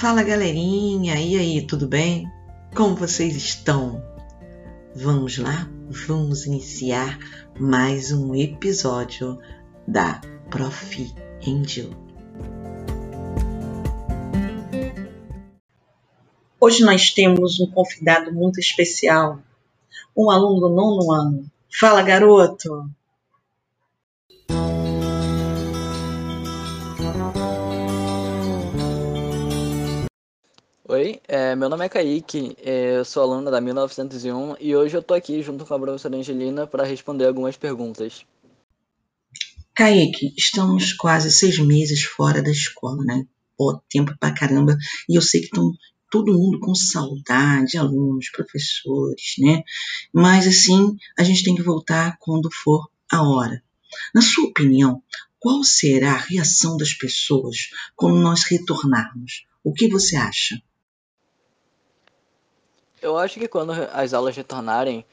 Fala galerinha, e aí, tudo bem? Como vocês estão? Vamos lá? Vamos iniciar mais um episódio da Prof. Angel. Hoje nós temos um convidado muito especial, um aluno do nono ano. Fala, garoto! Oi, é, meu nome é Kaique, é, eu sou aluno da 1901 e hoje eu tô aqui junto com a professora Angelina para responder algumas perguntas. Kaique, estamos quase seis meses fora da escola, né? Pô, tempo pra caramba. E eu sei que estão todo mundo com saudade, alunos, professores, né? Mas assim, a gente tem que voltar quando for a hora. Na sua opinião, qual será a reação das pessoas quando nós retornarmos? O que você acha? Eu acho que quando as aulas retornarem,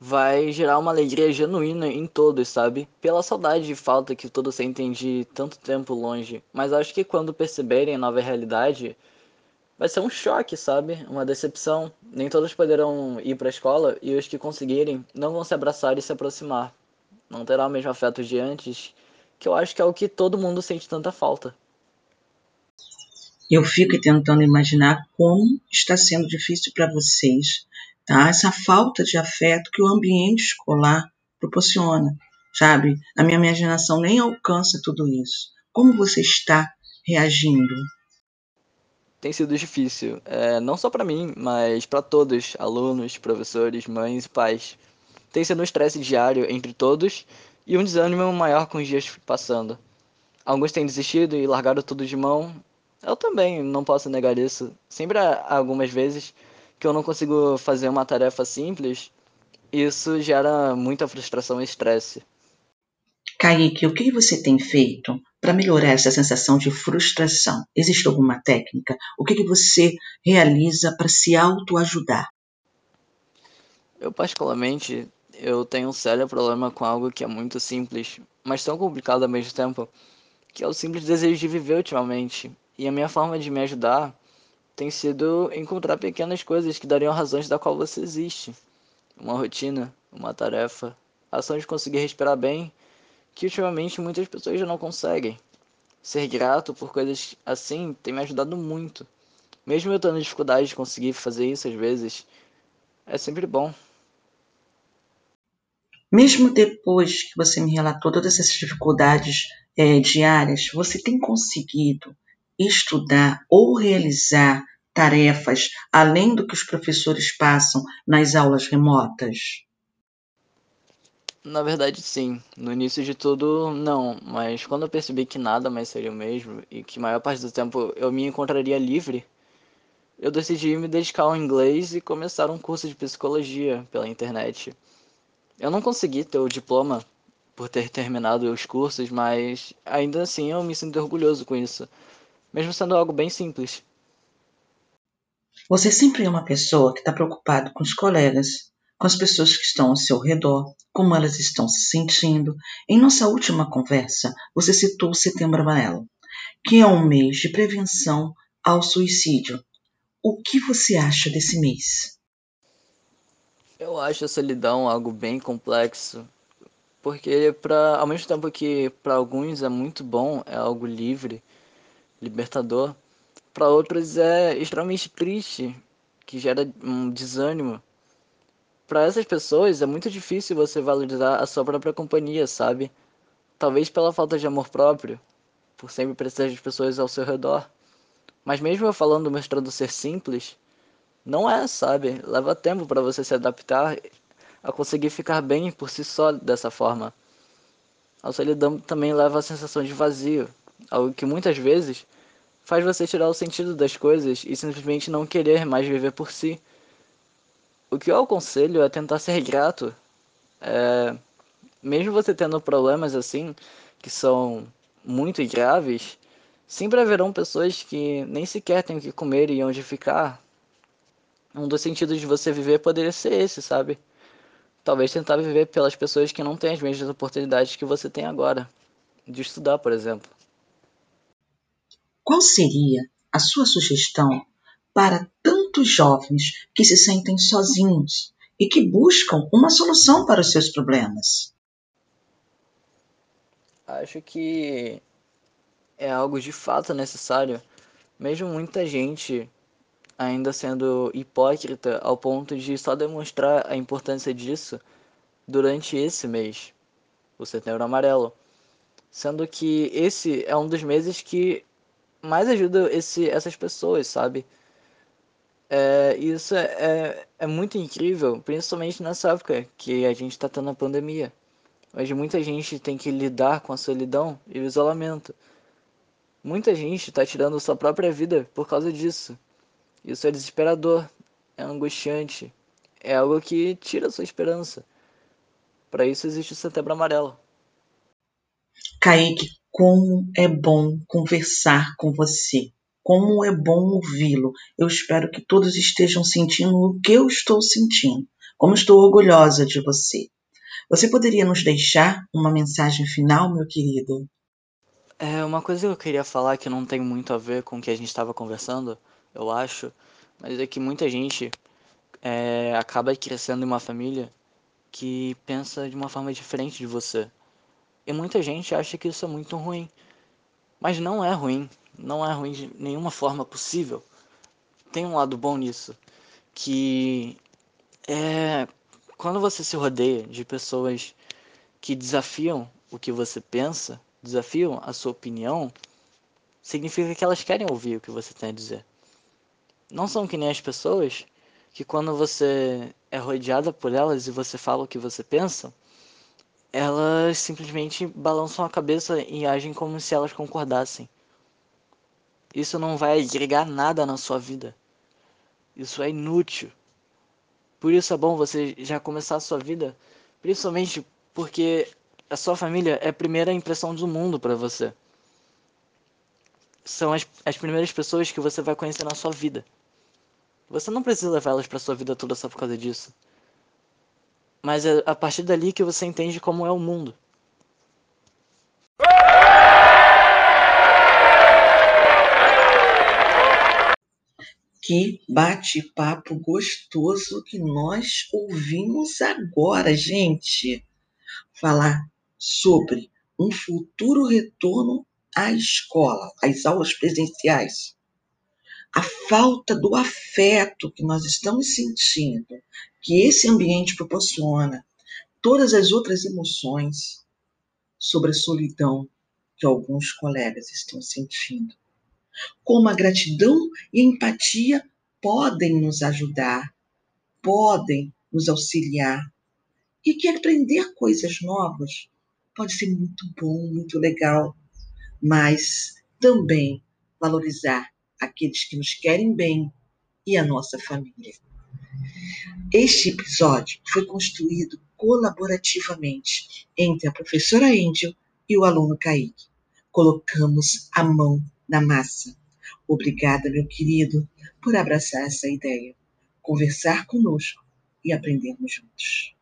vai gerar uma alegria genuína em todos, sabe? Pela saudade e falta que todos sentem de tanto tempo longe. Mas acho que quando perceberem a nova realidade, vai ser um choque, sabe? Uma decepção. Nem todos poderão ir para a escola e os que conseguirem não vão se abraçar e se aproximar. Não terá o mesmo afeto de antes, que eu acho que é o que todo mundo sente tanta falta. Eu fico tentando imaginar como está sendo difícil para vocês, tá? Essa falta de afeto que o ambiente escolar proporciona, sabe? A minha imaginação nem alcança tudo isso. Como você está reagindo? Tem sido difícil, é, não só para mim, mas para todos, alunos, professores, mães e pais. Tem sido um estresse diário entre todos e um desânimo maior com os dias passando. Alguns têm desistido e largado tudo de mão, eu também não posso negar isso. Sempre há algumas vezes que eu não consigo fazer uma tarefa simples, isso gera muita frustração e estresse. Kaique, o que você tem feito para melhorar essa sensação de frustração? Existe alguma técnica? O que você realiza para se autoajudar? Eu, particularmente, eu tenho um sério problema com algo que é muito simples, mas tão complicado ao mesmo tempo, que é o simples desejo de viver ultimamente. E a minha forma de me ajudar tem sido encontrar pequenas coisas que dariam razões da qual você existe. Uma rotina, uma tarefa, ação de conseguir respirar bem, que ultimamente muitas pessoas já não conseguem. Ser grato por coisas assim tem me ajudado muito. Mesmo eu tendo dificuldade de conseguir fazer isso às vezes, é sempre bom. Mesmo depois que você me relatou todas essas dificuldades é, diárias, você tem conseguido estudar ou realizar tarefas além do que os professores passam nas aulas remotas? Na verdade, sim. No início de tudo, não. Mas quando eu percebi que nada mais seria o mesmo e que maior parte do tempo eu me encontraria livre, eu decidi me dedicar ao inglês e começar um curso de psicologia pela internet. Eu não consegui ter o diploma por ter terminado os cursos, mas ainda assim eu me sinto orgulhoso com isso mesmo sendo algo bem simples. Você sempre é uma pessoa que está preocupado com os colegas, com as pessoas que estão ao seu redor, como elas estão se sentindo. Em nossa última conversa, você citou o Setembro Amarelo, que é um mês de prevenção ao suicídio. O que você acha desse mês? Eu acho a solidão algo bem complexo, porque para ao mesmo tempo que para alguns é muito bom, é algo livre, libertador, para outros é extremamente triste, que gera um desânimo. Para essas pessoas é muito difícil você valorizar a sua própria companhia, sabe? Talvez pela falta de amor próprio, por sempre precisar de pessoas ao seu redor. Mas mesmo eu falando mostrando ser simples, não é, sabe? Leva tempo para você se adaptar a conseguir ficar bem por si só dessa forma. A solidão também leva a sensação de vazio, algo que muitas vezes faz você tirar o sentido das coisas e simplesmente não querer mais viver por si. O que eu aconselho é tentar ser grato. É, mesmo você tendo problemas assim, que são muito graves, sempre haverão pessoas que nem sequer têm o que comer e onde ficar. Um dos sentidos de você viver poderia ser esse, sabe? Talvez tentar viver pelas pessoas que não têm as mesmas oportunidades que você tem agora. De estudar, por exemplo. Qual seria a sua sugestão para tantos jovens que se sentem sozinhos e que buscam uma solução para os seus problemas? Acho que é algo de fato necessário, mesmo muita gente ainda sendo hipócrita ao ponto de só demonstrar a importância disso durante esse mês, o Setembro Amarelo. Sendo que esse é um dos meses que mais ajuda esse, essas pessoas, sabe? É, isso é, é, é muito incrível, principalmente nessa época que a gente está tendo a pandemia. Onde muita gente tem que lidar com a solidão e o isolamento. Muita gente está tirando sua própria vida por causa disso. Isso é desesperador, é angustiante, é algo que tira sua esperança. Para isso existe o Setembro Amarelo. Kaique, como é bom conversar com você. Como é bom ouvi-lo. Eu espero que todos estejam sentindo o que eu estou sentindo. Como estou orgulhosa de você. Você poderia nos deixar uma mensagem final, meu querido? É uma coisa que eu queria falar que não tem muito a ver com o que a gente estava conversando, eu acho, mas é que muita gente é, acaba crescendo em uma família que pensa de uma forma diferente de você. E muita gente acha que isso é muito ruim. Mas não é ruim. Não é ruim de nenhuma forma possível. Tem um lado bom nisso. Que é quando você se rodeia de pessoas que desafiam o que você pensa, desafiam a sua opinião, significa que elas querem ouvir o que você tem a dizer. Não são que nem as pessoas que quando você é rodeada por elas e você fala o que você pensa, elas simplesmente balançam a cabeça e agem como se elas concordassem. Isso não vai agregar nada na sua vida. Isso é inútil. Por isso é bom você já começar a sua vida, principalmente porque a sua família é a primeira impressão do mundo para você. São as, as primeiras pessoas que você vai conhecer na sua vida. Você não precisa levar elas para sua vida toda só por causa disso. Mas é a partir dali que você entende como é o mundo. Que bate-papo gostoso que nós ouvimos agora, gente. Falar sobre um futuro retorno à escola, às aulas presenciais a falta do afeto que nós estamos sentindo, que esse ambiente proporciona, todas as outras emoções sobre a solidão que alguns colegas estão sentindo. Como a gratidão e a empatia podem nos ajudar, podem nos auxiliar. E que aprender coisas novas pode ser muito bom, muito legal, mas também valorizar aqueles que nos querem bem e a nossa família. Este episódio foi construído colaborativamente entre a professora Angel e o aluno Kaique. Colocamos a mão na massa. Obrigada, meu querido, por abraçar essa ideia, conversar conosco e aprendermos juntos.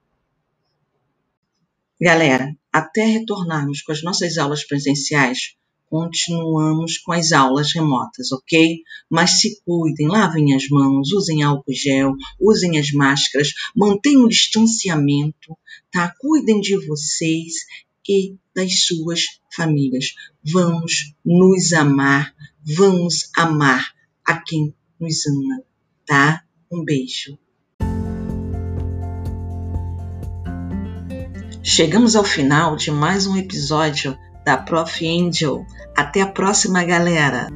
Galera, até retornarmos com as nossas aulas presenciais, continuamos com as aulas remotas, ok? Mas se cuidem, lavem as mãos, usem álcool gel, usem as máscaras, mantenham o distanciamento, tá? Cuidem de vocês e das suas famílias. Vamos nos amar, vamos amar a quem nos ama, tá? Um beijo. Chegamos ao final de mais um episódio da Prof. Angel. Até a próxima, galera!